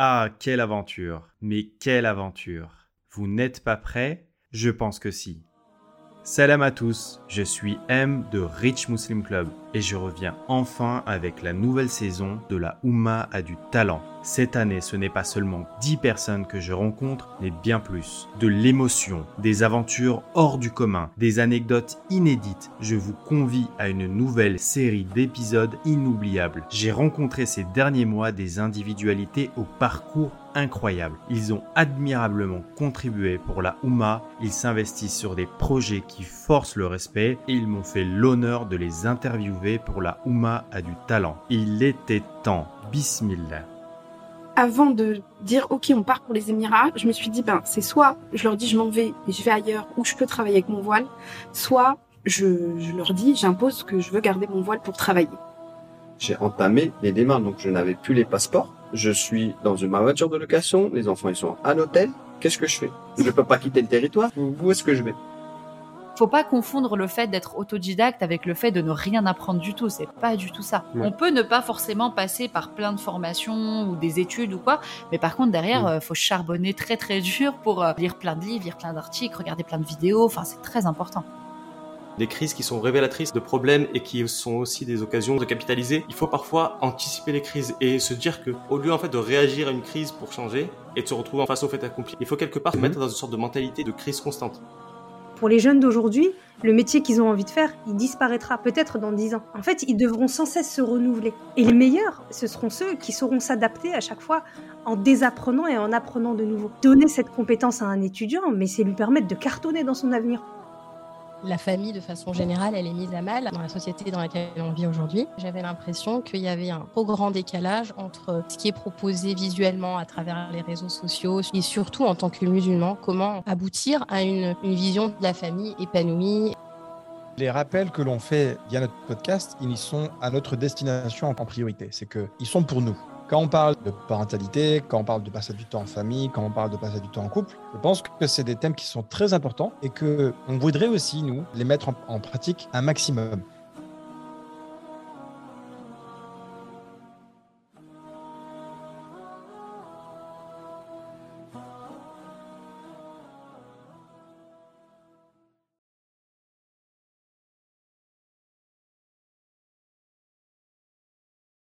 Ah, quelle aventure. Mais quelle aventure. Vous n'êtes pas prêts? Je pense que si. Salam à tous, je suis M de Rich Muslim Club et je reviens enfin avec la nouvelle saison de la Oumma a du talent. Cette année, ce n'est pas seulement 10 personnes que je rencontre, mais bien plus. De l'émotion, des aventures hors du commun, des anecdotes inédites. Je vous convie à une nouvelle série d'épisodes inoubliables. J'ai rencontré ces derniers mois des individualités au parcours incroyable. Ils ont admirablement contribué pour la Oumma, ils s'investissent sur des projets qui forcent le respect et ils m'ont fait l'honneur de les interviewer pour la Oumma a du talent. Il était temps. Bismillah avant de dire ok on part pour les Émirats, je me suis dit ben c'est soit je leur dis je m'en vais et je vais ailleurs ou je peux travailler avec mon voile, soit je, leur dis j'impose que je veux garder mon voile pour travailler. J'ai entamé les démarches donc je n'avais plus les passeports, je suis dans une ma voiture de location, les enfants ils sont à l'hôtel, qu'est-ce que je fais? Je ne peux pas quitter le territoire, où est-ce que je vais? Faut pas confondre le fait d'être autodidacte avec le fait de ne rien apprendre du tout. C'est pas du tout ça. On peut ne pas forcément passer par plein de formations ou des études ou quoi, mais par contre derrière, il euh, faut charbonner très très dur pour euh, lire plein de livres, lire plein d'articles, regarder plein de vidéos. Enfin, c'est très important des crises qui sont révélatrices de problèmes et qui sont aussi des occasions de capitaliser. Il faut parfois anticiper les crises et se dire que au lieu en fait de réagir à une crise pour changer et de se retrouver face au fait accompli, il faut quelque part se mettre dans une sorte de mentalité de crise constante. Pour les jeunes d'aujourd'hui, le métier qu'ils ont envie de faire, il disparaîtra peut-être dans 10 ans. En fait, ils devront sans cesse se renouveler. Et les meilleurs, ce seront ceux qui sauront s'adapter à chaque fois en désapprenant et en apprenant de nouveau. Donner cette compétence à un étudiant, mais c'est lui permettre de cartonner dans son avenir la famille, de façon générale, elle est mise à mal dans la société dans laquelle on vit aujourd'hui. J'avais l'impression qu'il y avait un trop grand décalage entre ce qui est proposé visuellement à travers les réseaux sociaux et surtout en tant que musulman, comment aboutir à une, vision de la famille épanouie. Les rappels que l'on fait via notre podcast, ils sont à notre destination en priorité. C'est qu'ils sont pour nous. Quand on parle de parentalité, quand on parle de passer du temps en famille, quand on parle de passer du temps en couple, je pense que c'est des thèmes qui sont très importants et que on voudrait aussi, nous, les mettre en, en pratique un maximum.